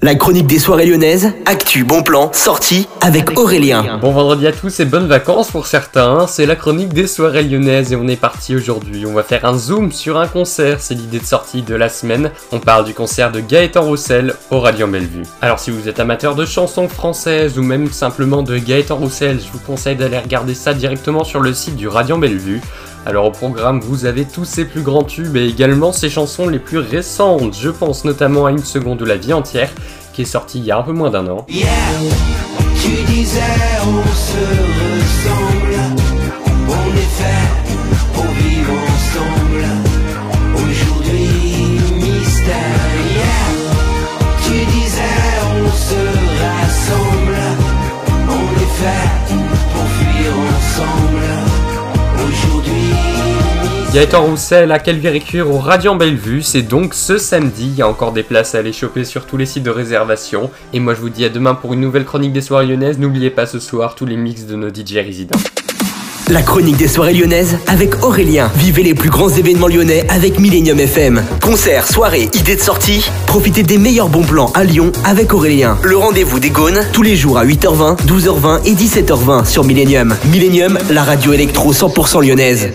La chronique des soirées lyonnaises, actu, bon plan, sortie avec Aurélien. Bon vendredi à tous et bonnes vacances pour certains, c'est la chronique des soirées lyonnaises et on est parti aujourd'hui. On va faire un zoom sur un concert, c'est l'idée de sortie de la semaine. On parle du concert de Gaëtan Roussel au Radiant Bellevue. Alors si vous êtes amateur de chansons françaises ou même simplement de Gaëtan Roussel, je vous conseille d'aller regarder ça directement sur le site du Radiant Bellevue. Alors au programme, vous avez tous ses plus grands tubes et également ses chansons les plus récentes. Je pense notamment à Une seconde de la vie entière, qui est sortie il y a un peu moins d'un an. Gaëtan Roussel à Calvéricure au Radiant Bellevue, c'est donc ce samedi, il y a encore des places à aller choper sur tous les sites de réservation. Et moi je vous dis à demain pour une nouvelle chronique des soirées lyonnaises, n'oubliez pas ce soir tous les mix de nos DJ résidents. La chronique des soirées lyonnaises avec Aurélien. Vivez les plus grands événements lyonnais avec Millennium FM. Concerts, soirées, idées de sortie. Profitez des meilleurs bons plans à Lyon avec Aurélien. Le rendez-vous des Gaunes tous les jours à 8h20, 12h20 et 17h20 sur Millennium. Millennium, la radio électro 100% lyonnaise.